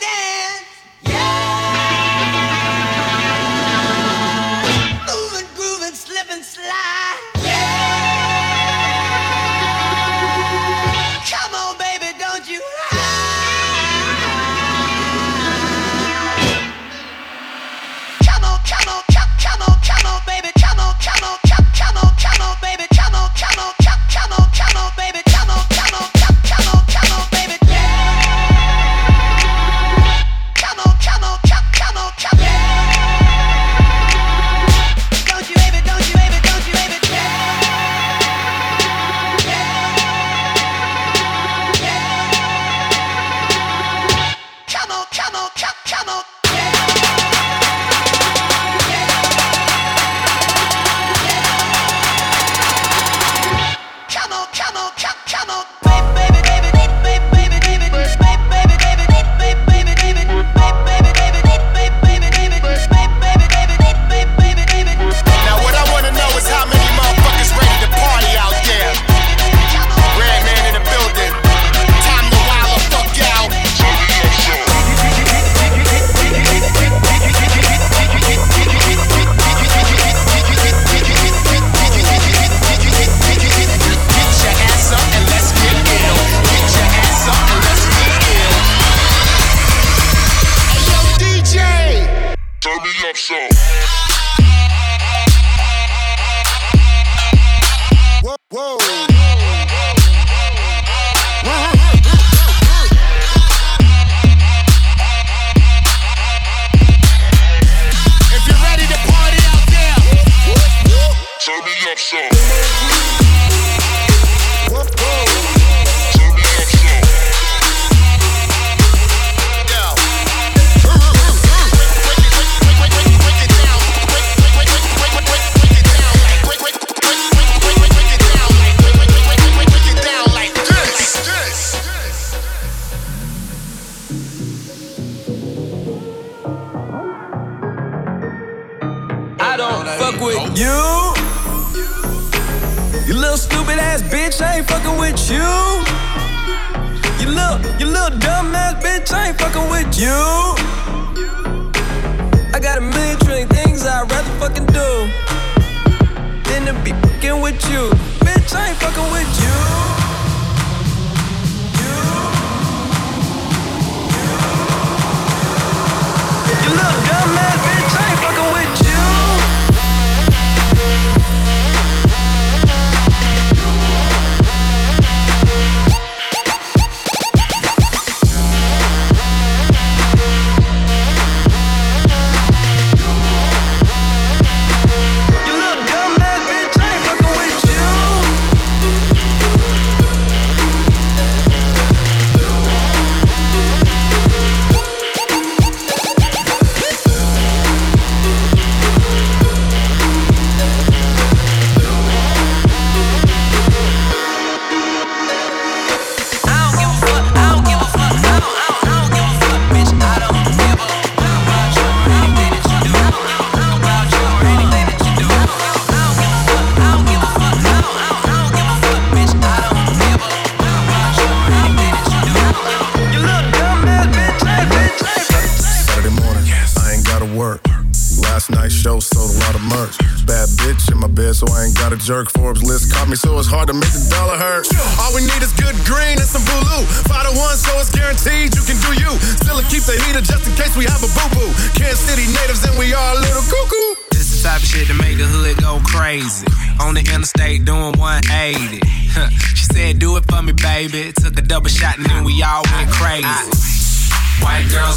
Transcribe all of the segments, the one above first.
jerk.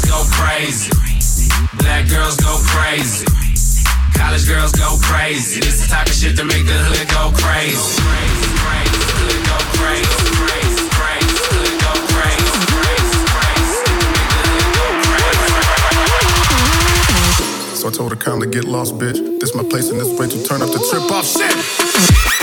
Go crazy. Black girls go crazy. College girls go crazy. This is the type of shit to make the hood go crazy. So I told her kindly get lost, bitch. This my place and this way to turn up the trip off shit.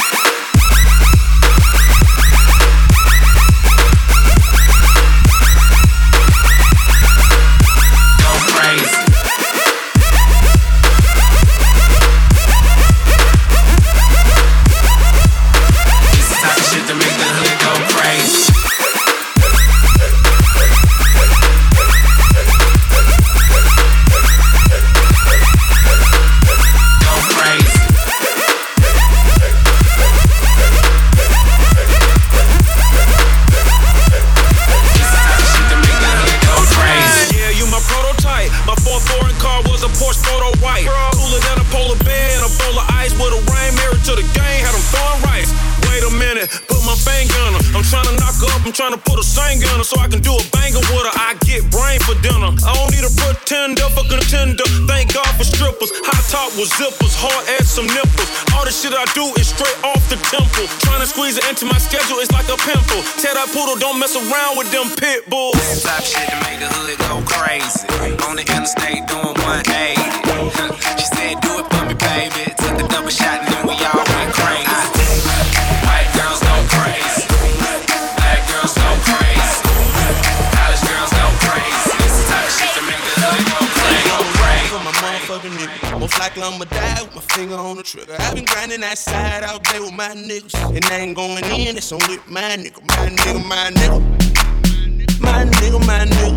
niggas. And I ain't going in, it's only my nigga my nigga, my nigga, my nigga. My nigga, my nigga.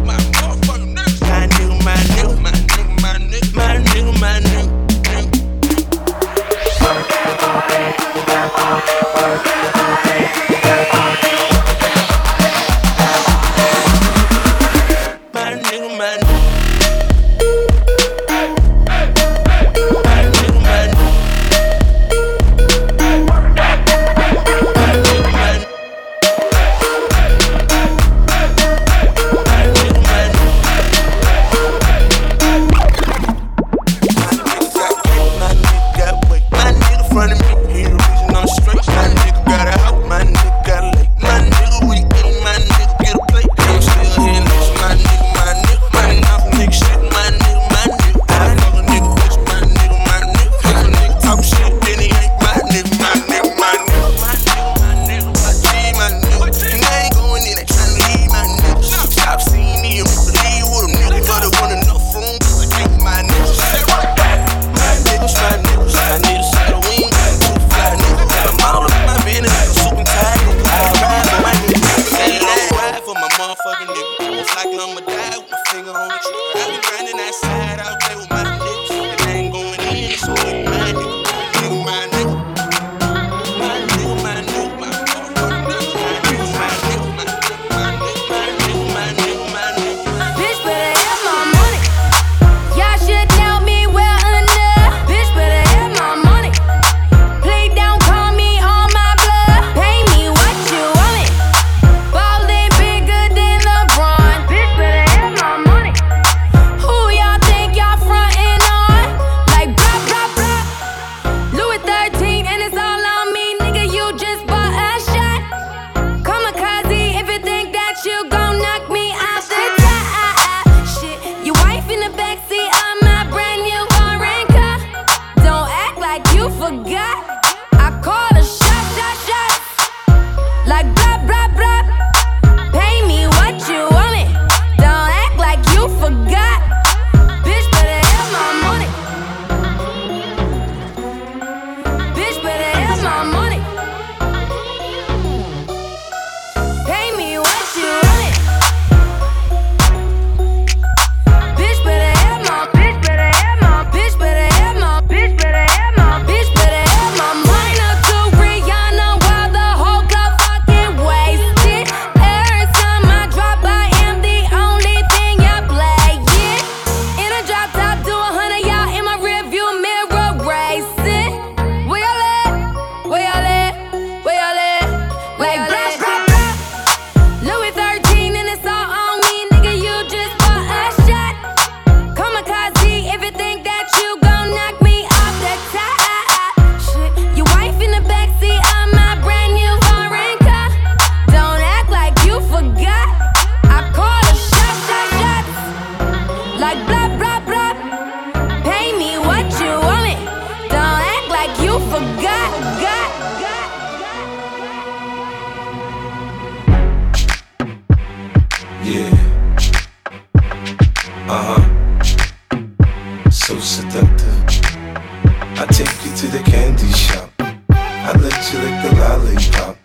I take you to the candy shop. I let you lick the lollipop.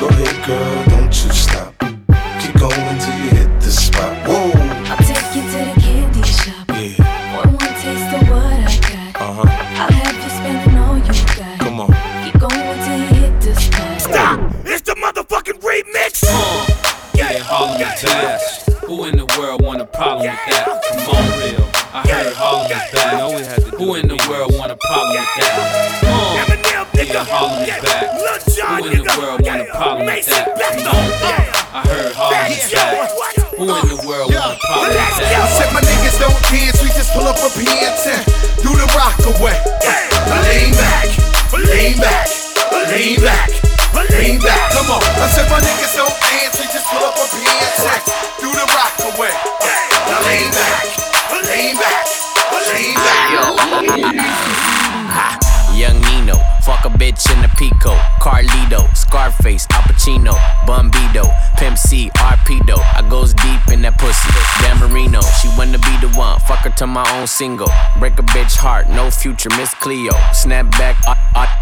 Go ahead, girl, don't you lean back, lean back, lean back. Come on. I said my niggas don't to my own single. Break a bitch heart, no future, Miss Cleo. Snap back,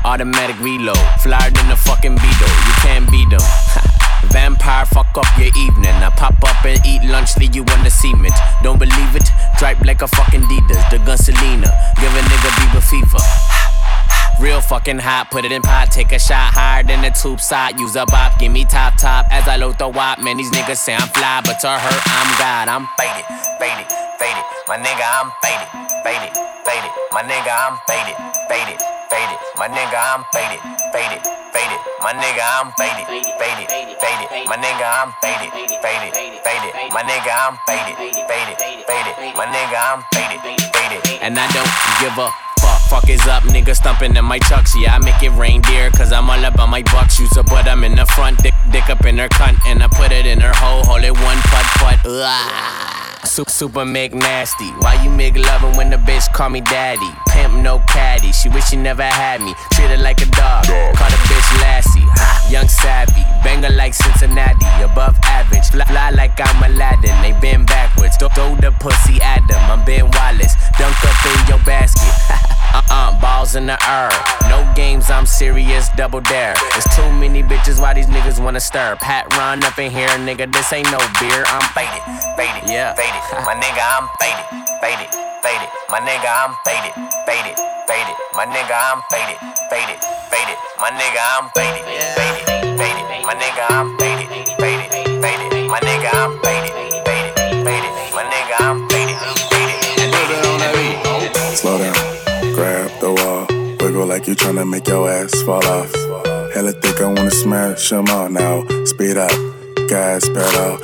automatic reload. Flyer than the fucking Beetle, you can't beat them. Vampire, fuck up your evening. I pop up and eat lunch, leave you on the cement. Don't believe it? Dripe like a fucking Adidas. The gun Selena, give a nigga Bieber fever. Real fucking hot, put it in pot, take a shot higher than the tube side. Use a bop, give me top top as I load the wop. Man, these niggas say I'm fly, but to her, I'm God. I'm faded, faded, faded. My nigga, I'm faded, faded, faded. My nigga, I'm faded, faded, faded. My nigga, I'm faded, faded, faded. My nigga, I'm faded, faded, faded. My nigga, I'm faded, faded, faded. My nigga, I'm faded, faded, faded. My nigga, I'm faded, faded. And I don't give a fuck is up, nigga stumping in my chucks. Yeah, I make it reindeer, cause I'm all about my buck shoes. But I'm in the front, dick, dick up in her cunt, and I put it in her hole, hold it one put put. Super, super make nasty. Why you make loving when the bitch call me daddy? Pimp no caddy. She wish she never had me. Treat her like a dog. Call the bitch Lassie. Young savvy. Banger like Cincinnati. Above average. Fly, fly like I'm Aladdin. They been backwards. Throw, throw the pussy at them. I'm Ben Wallace. Dunk up in your basket. Uh-uh, balls in the air. No games, I'm serious, double dare. There's too many bitches, why these niggas wanna stir? Pat run up in here, nigga, this ain't no beer. I'm faded, faded, yeah, faded. My nigga, I'm faded, faded, faded. My nigga, I'm faded, faded, faded. My nigga, I'm faded, faded, faded. My nigga, I'm faded, faded, faded. My nigga, I'm faded, faded, faded. My nigga, I'm faded, faded, faded. My nigga, I'm faded, faded. Slow down grab the wall. Wiggle like you tryna make your ass fall off. Hella thick, I wanna smash them all now. Speed up, gas pedal,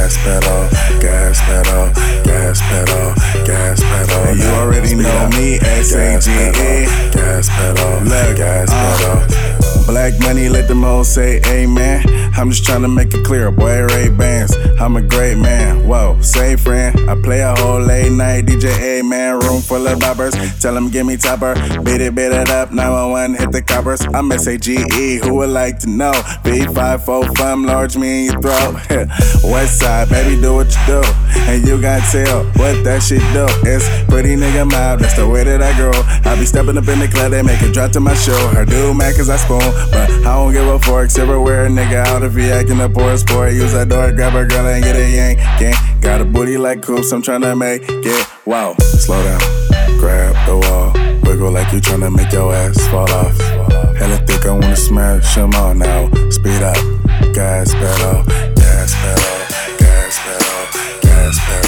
gas pedal, gas pedal, gas pedal, gas pedal. And you already know me, S A G E. Gas pedal, gas pedal. Black money, let them all say amen. I'm just trying to make it clear, boy, Ray Bans. I'm a great man, whoa, same friend. I play a whole late night DJ, man, room full of boppers. Tell them give me topper, beat it, beat it up, 911, hit the coppers. I'm S-A-G-E, who would like to know? B545, fun, large me in your throat. West side, baby, do what you do. And you got tell what that shit do. It's pretty nigga mouth, that's the way that I grow. I be stepping up in the club, they make it drop to my show. Her do man, cause I spoon. But I don't give a fork, silverware, nigga out if he acting up or sport. Use that door, grab a girl and get a yank. Gang. Got a booty like coops, I'm tryna make it. Wow, slow down, grab the wall. Wiggle like you tryna make your ass fall off. Hella thick, I wanna smash them all now. Speed up, gas pedal, gas pedal, gas pedal, gas pedal,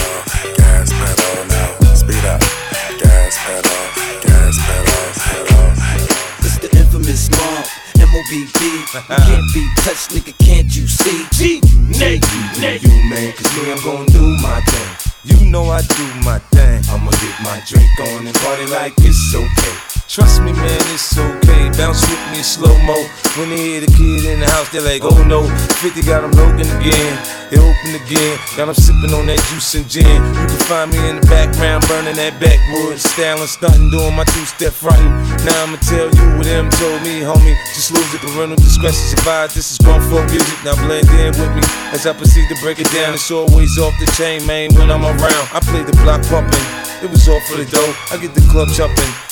Can't be touched, nigga, can't you see? G, Nate, Nate. You, man, cause me, I'm gon' do my thing. You know I do my thing. I'ma get my drink on and party like it's okay. Trust me, man, it's okay. Bounce with me slow mo. When they hear the kid in the house, they're like, oh no. 50 got them broken again. They open again. Got them sipping on that juice and gin. You can find me in the background, burning that backwood. Styling, stunting, doing my two step frontin'. Now I'ma tell you what them told me, homie. Just lose it, parental discretion advised. This is grown folk music. Now blend in with me as I proceed to break it down. It's always off the chain, man, when I'm around. I play the block pumping. It was all for the dough. I get the club jumping.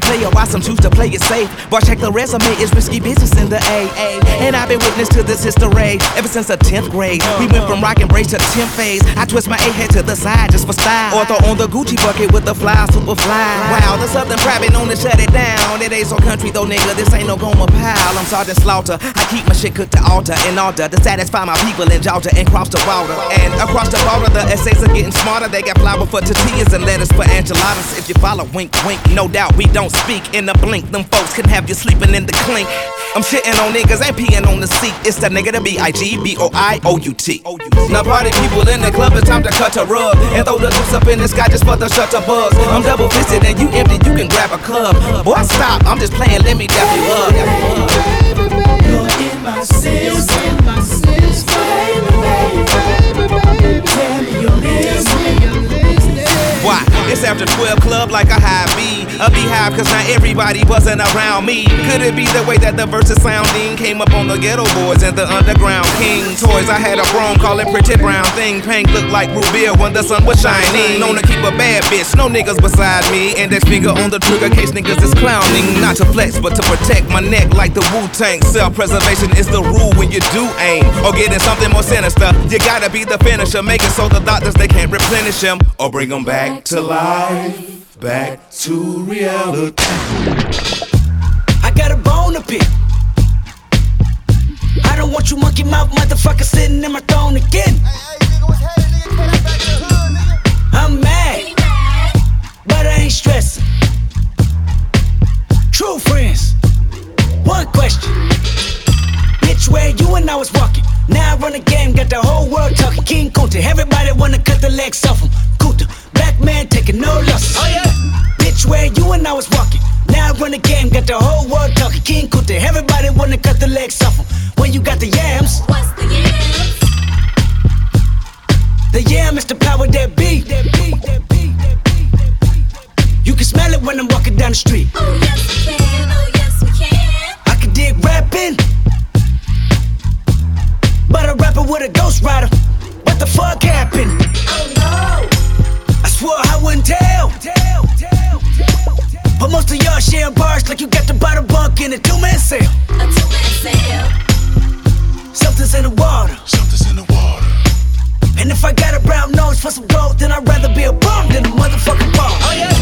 player, some choose to play it safe. Boy, check the resume, it's risky business in the AA. And I've been witness to this history ever since the 10th grade. We went from rock and brace to 10th phase. I twist my A head to the side just for style. Or throw on the Gucci bucket with the fly, super fly. Wow, the Southern private known to shut it down. It ain't so country though, nigga. This ain't no Gomer Pyle. I'm Sergeant Slaughter. I keep my shit cooked to altar in order to satisfy my people in Georgia and cross the water. And across the border, the essays are getting smarter. They got flour for tortillas and lettuce for enchiladas. If you follow, wink, wink. No doubt we don't speak in a blink. Them folks can have you sleeping in the clink. I'm shitting on niggas, ain't peeing on the seat. It's the nigga to B I G B O I O U T. Now party people in the club, it's time to cut a rug and throw the loose up in the sky just for the shutter buzz. I'm double fisted and you empty, you can grab a club. Boy, stop, I'm just playing, let me dap you up. You're in my baby, baby, baby. Me. Why? It's after 12 club like a high B. A beehive cause not everybody wasn't around me. Could it be the way that the verses sounding came up on the Geto Boys and the underground king toys? I had a chrome call it pretty brown thing. Pink looked like Rubia when the sun was shining. Known to keep a bad bitch, no niggas beside me. and Index finger on the trigger case niggas is clowning. Not to flex, but to protect my neck like the Wu Tang. Self preservation is the rule when you do aim. Or getting something more sinister. You gotta be the finisher. Make it so the doctors they can't replenish him or bring him back to life. Back to reality. I got a bone to pick. I don't want you monkey mouth motherfucker sitting in my throne again. I'm mad, but I ain't stressing. True friends, one question. Bitch, where you and I was walking. Now I run the game, got the whole world talking. King Kunta, everybody wanna cut the legs off him. Kunta, black man taking no losses. Oh yeah. Bitch, where you and I was walking. Now I run the game, got the whole world talking. King Kunta, everybody wanna cut the legs off him. When you got the yams, What's the yams? the yam is the power that be. You can smell it when I'm walking down the street. Oh yes we can, oh yes we can. I can dig rapping, but a rapper with a ghost rider. What the fuck happened? Oh no. I swore I wouldn't tell. But most of y'all sharing bars like you got the bottle bunk in a two man sale. A two-man sale. Something's in the water. Something's in the water. And if I got a brown nose for some gold, then I'd rather be a bum than a motherfucking bum. Oh yeah.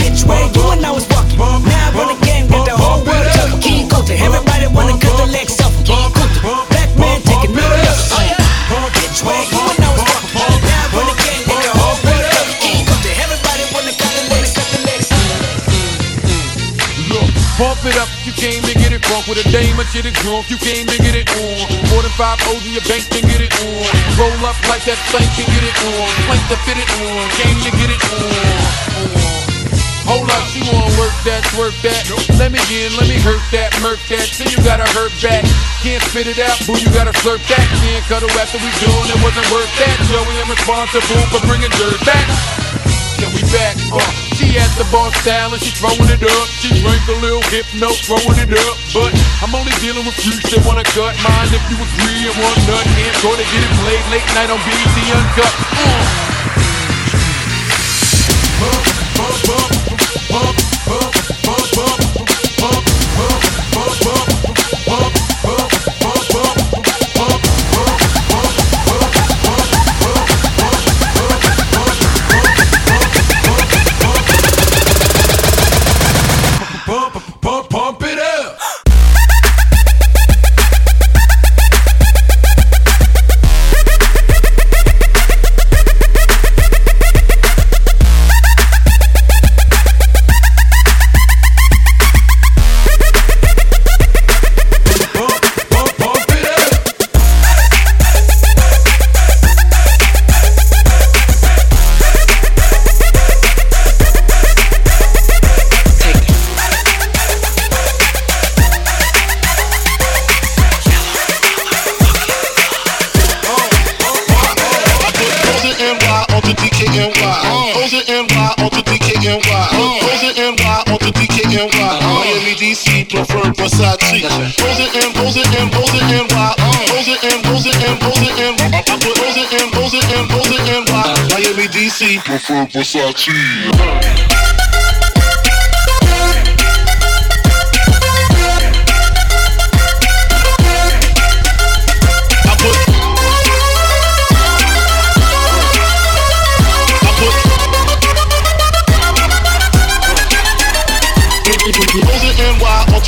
Bitch, where you and I was walking. Now I run the game, got the whole world talking. King Kunta, everybody wanna cut the legs came to get it drunk with a dame, a shit is drunk, you came to get it on. More than five O's in your bank can get it on. Roll up like that thing can get it on. Plank to fit it on, came to get it on. on. Hold up, she wanna work that, work that. Let me in, let me hurt that, murk that. Till you gotta hurt back. Can't spit it out, boo, you gotta slurp that. Can't cuddle after we doing it wasn't worth that. Joey, I'm responsible for bringing dirt back. Can we back? Uh, she at the bar style and she throwing it up. She drank a little hypno, throwing it up. But I'm only dealing with freaks that wanna cut mine. If you agree and one nut, can't go to get it played late night on BET Uncut. Uh. Pump,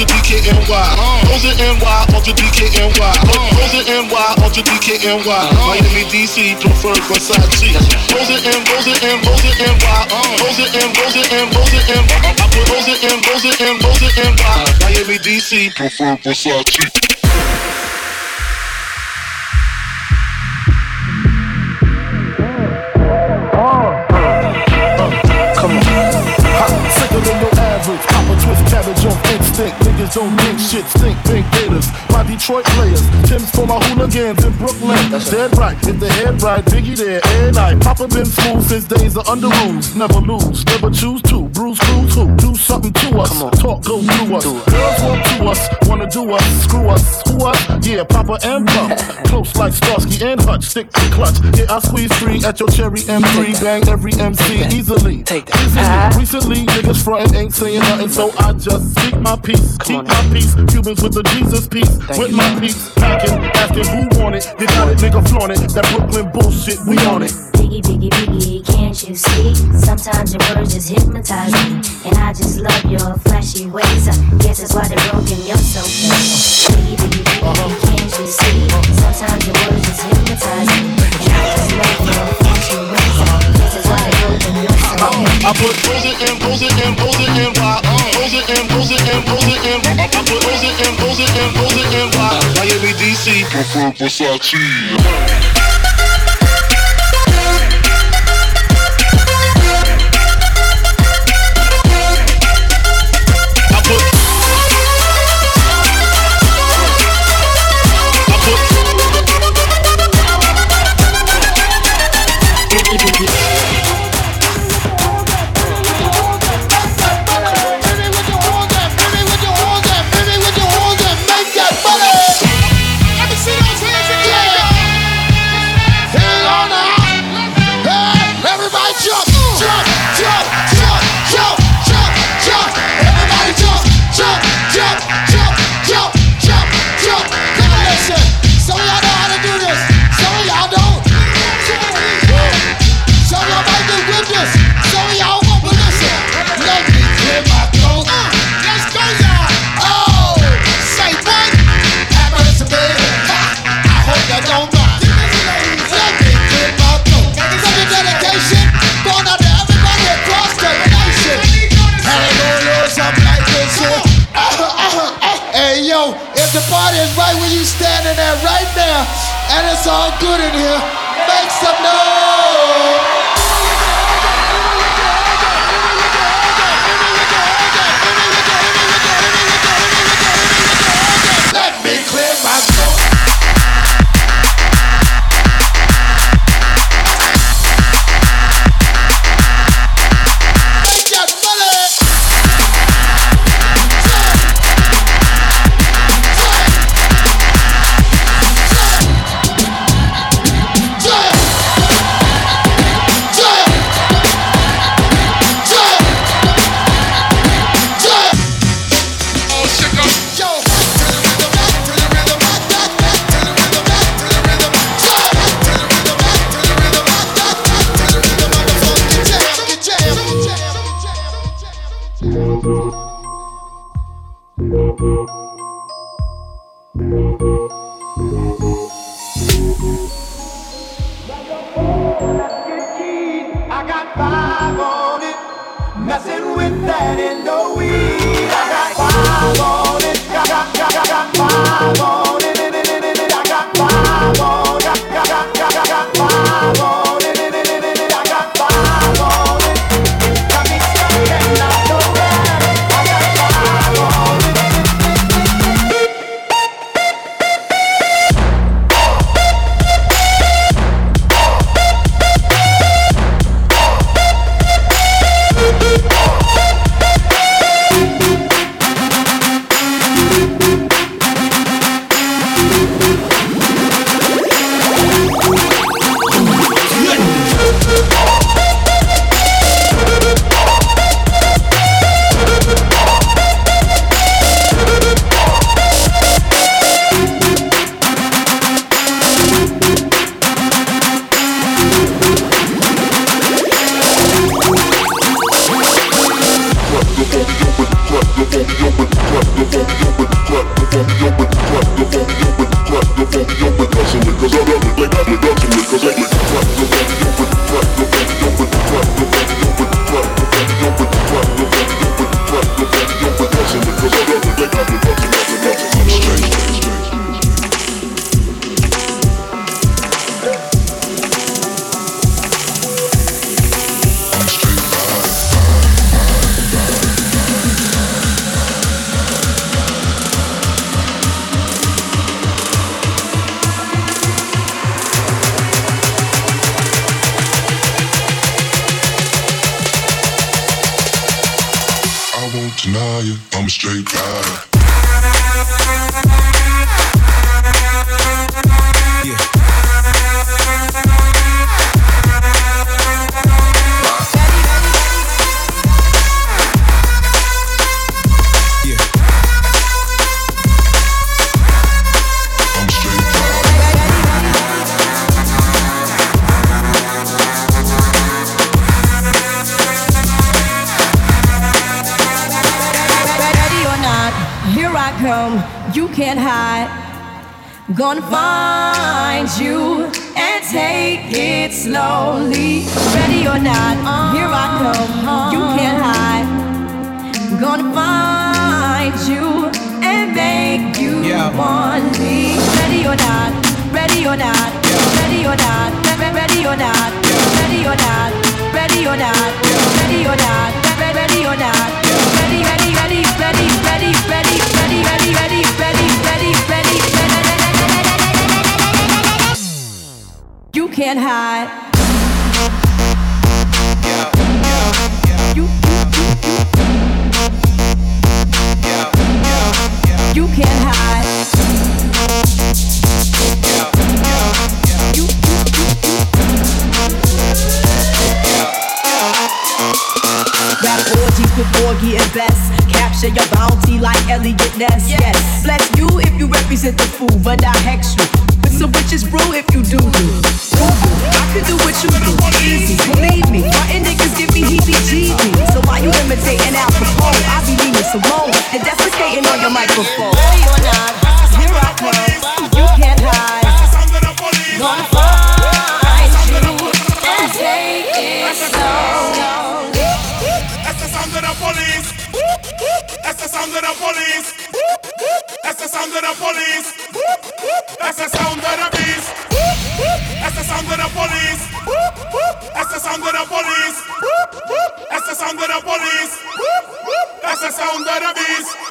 DKNY. Those are NY, ultra DKNY. Those are NY, ultra DKNY. Miami, DC, prefer Versace. Those are N, those are N, those are NY. Those are N, those are N, those are N. I put those are N, those are N, those are NY. Miami, DC, prefer Versace. Don't think shit stink. Pink gators. My Detroit players. Tim's for my hooligans in Brooklyn. Dead right. Hit the head right. Biggie there. And I. Papa been smooth since days of Underoos. Never lose. Never choose to. Bruise, cruise who? Do something to us. Talk goes through us. Girls want to us. Wanna do us. Screw us. Who us? Yeah, Papa and Pump. Close like Starsky and Hutch. Stick to clutch. Yeah, I squeeze three at your cherry M3. Bang every MC easily. Take that. Recently, niggas frontin' ain't saying nothing, so I just speak my peace. Keep my peace. Cubans with the Jesus peace. With my peace. Packing, asking who want it. You got it, nigga, flaunt it. That Brooklyn bullshit, we on it. Biggie, biggie, biggie, can't you see? Sometimes your words just hypnotize me. And I just love your flashy ways. I guess that's why they're broken, you're so fake. Biggie, biggie, biggie, uh-huh. can't you see? Sometimes your words just hypnotize me. And I just love your I put those are N, those are N, those are NY. Those are N, those are N, those are N. I put. Miami, DC, Versace. Ready or not, ready or not, ready or not, re- ready or not, ready or not, ready or not, ready or not, re- ready or not, ready, ready, ready, ready, ready, ready, ready, ready, ready, ready, ready, ready, ready. You can't hide. You can't hide. Rap orgies with Porgy and Bess. Capture your bounty like Eliot Ness. Yes. Bless you if you represent the fool, but I hex you. With some witches brew if you do do. I could do what you do. Easy, believe me. My niggas give me heebie-jeebies. So why you imitating Al Capone? I be Nina Simone and defecating on your microphone. Ready or not, here I come. You can't hide. Gonna of the sound of the police. Este sound of the beast. Este sound of the police. Este sound of the police. Este sound of the police. Este sound of the beast.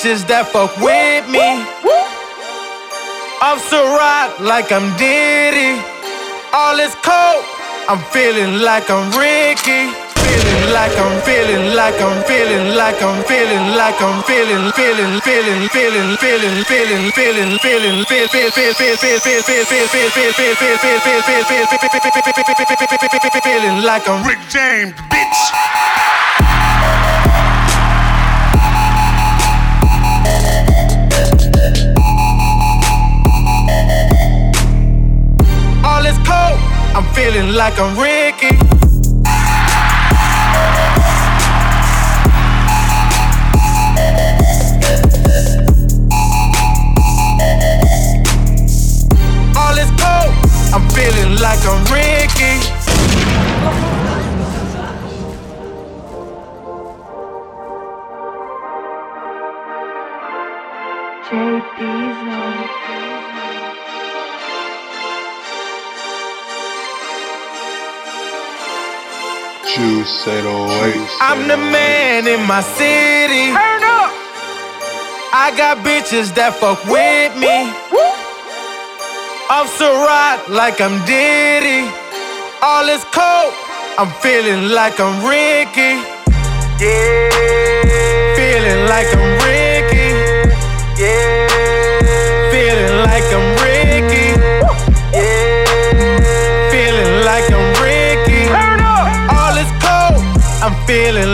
Bitches that fuck with me. I'm so rock like I'm Diddy. All is cold. I'm feeling like I'm Ricky. Feeling like I'm feeling like I'm feeling like I'm feeling like I'm feeling feeling feeling feeling feeling feeling feeling feeling feel feel feel feel feel feel feel feel feel feel feel feel feel feel feel feeling like I'm Rick James, I'm like I'm Ricky. All is cold. I'm feeling like I'm Ricky. I'm the man in my city. Turn up. I got bitches that fuck with me. I'm so rock like I'm Diddy. All is cold. I'm feeling like I'm Ricky. Yeah. Feeling like I'm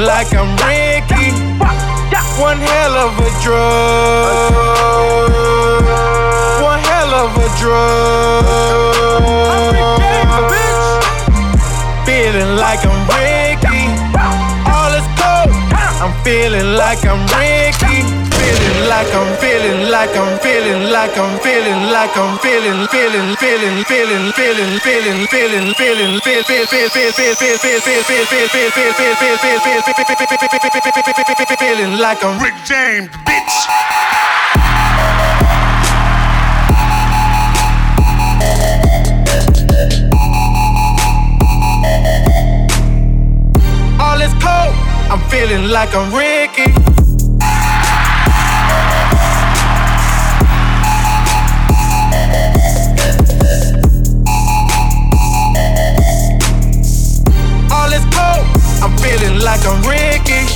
like I'm Ricky. One hell of a drug. One hell of a drug. Feeling like I'm Ricky. All is cold. I'm feeling like I'm Ricky. Feeling like I'm feeling like I'm feeling like I'm feeling like I'm feeling feeling feeling feeling feeling feeling feeling feeling feel feel feel feel feel feel feel feel feel feel feel feel feel feel feel feel feeling like I'm Rick James, bitch. All is cold. I'm feeling like I'm Ricky. Like I'm Ricky.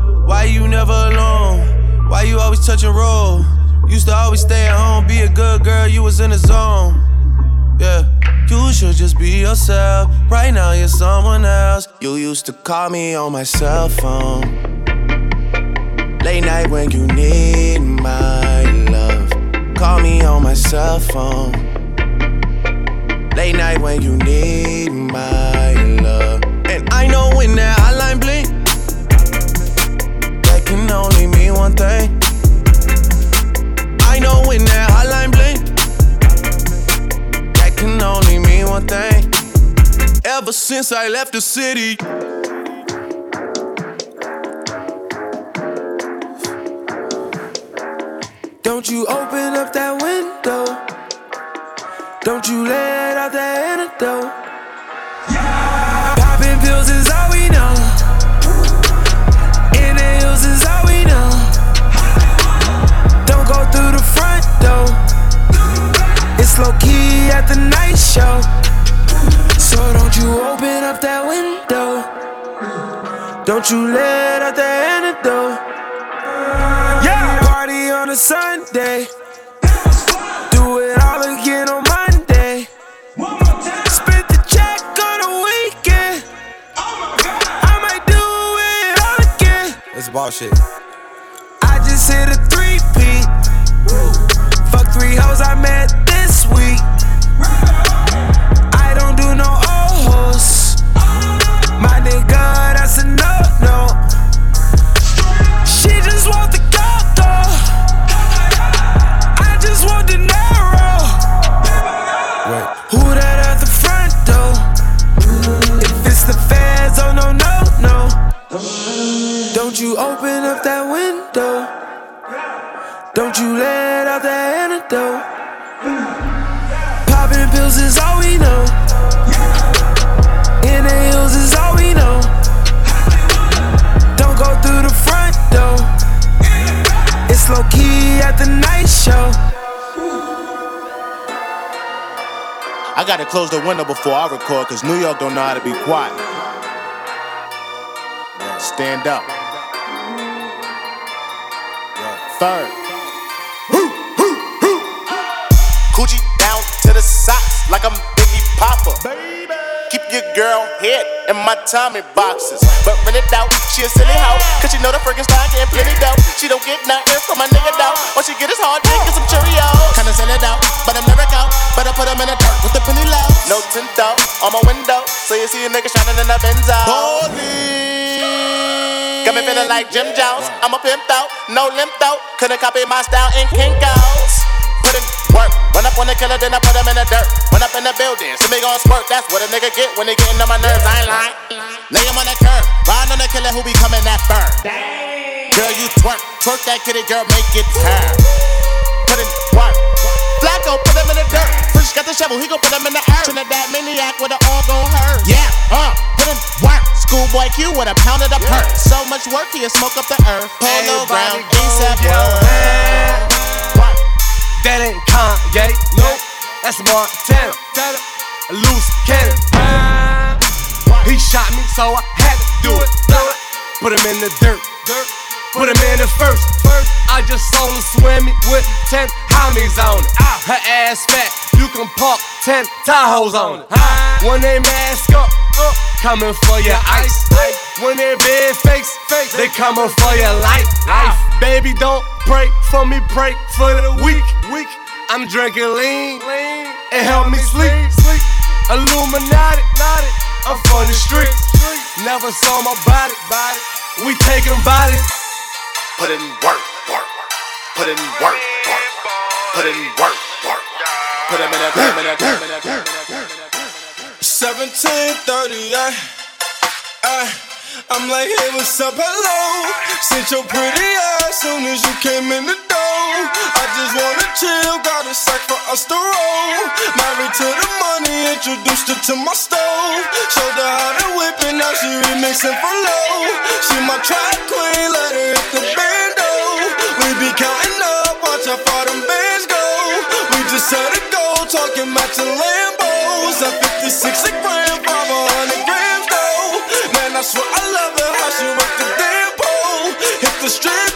Why you never alone? Why you always touch and roll? Used to always stay at home, be a good girl. You was in the zone. Yeah. You should just be yourself. Right now, you're someone else. You used to call me on my cell phone. Late night when you need my love. Call me on my cell phone. Late night when you need my love. And I know when that hotline bling, can only mean one thing. I know when that hotline bling can only mean one thing. Ever since I left the city. Don't you open up that window. Don't you let out that antidote. Yeah. Popping pills is all we know. Low key at the night show. So don't you open up that window. Don't you let out the antidote. Yeah, party on a Sunday. Do it all again on Monday. Spent the check on a weekend. I might do it all again. It's bullshit. I just hit a three peat. Fuck three hoes I met this week. I don't do no old hoes. My nigga, that's a no no. She just want the though. I just want the narrow. Wait. Who that at the front door? If it's the feds, oh no no no. Don't you open up that window? Don't you let out that antidote? Pills is all we know. Inhales is all we know. Don't go through the front door. It's low key at the night show. I gotta close the window before I record, cause New York don't know how to be quiet. Yeah, stand up. Third. Coochie down to the socks like I'm Biggie Popper. Keep your girl head in my Tommy boxes. But rent it out, she a silly hoe. Cause she know the freaking style getting plenty dough. She don't get nothing from my nigga though. All she get is hard dick and some Cheerios. Kinda send it out, but I'm never out. But I put them in the dirt with the penny low. No tint out on my window. So you see a nigga shining in the Benzo. Got me feeling like Jim Jones. I'm a pimp out, no limp out. Couldn't copy my style in Kinko's. Put in work, run up on the killer, then I put him in the dirt. Run up in the building, see me gon' squirt. That's what a nigga get when they getting on my nerves. I ain't lying. Lay him on the curb, ride on the killer who be coming that firm. Girl, you twerk, twerk that kitty, girl, make it turn. Put in work. Flacko, put him in the dirt. Fresh got the shovel, he gon' put him in the earth. Trinidad maniac with it all gon' hurt. Yeah, uh, put in work. Schoolboy Q with a pound of the perk. So much work, he'll smoke up the earth. Polo ground, ASAP world. That ain't Kanye, nope. That's Montana. A loose cannon. He shot me, so I had to do it. Put him in the dirt. Put him in the first. First, I just saw her swimming with ten homies on it. Her ass fat, you can park ten Tahoes on it. When they mask up, up, coming for your ice. When they big fakes, fakes, they coming for your life. Life, baby, don't pray for me, pray for the weak. Weak, I'm drinking lean, lean, and help me sleep. Sleep, Illuminati, I'm for the streets. Never saw my body, body. We taking bodies. Put in work, work. Put in work, work. Put in work, work. Put him in put him in put him in that, put him in that. 1738. I'm like, hey, what's up, hello? Sent your pretty ass soon as you came in the door. I just wanna chill, got a sack for us to roll. Married to the money, introduced her to my stove. Showed her how to whip it, now she remixing for low. She my track queen, let her hit the bando. We be counting up, watch how far them bands go. We just set a goal, talking matching Lambos. At 56 a gram, 500 grams though. Man, I swear I love her, how she work the damn pole. Hit the strip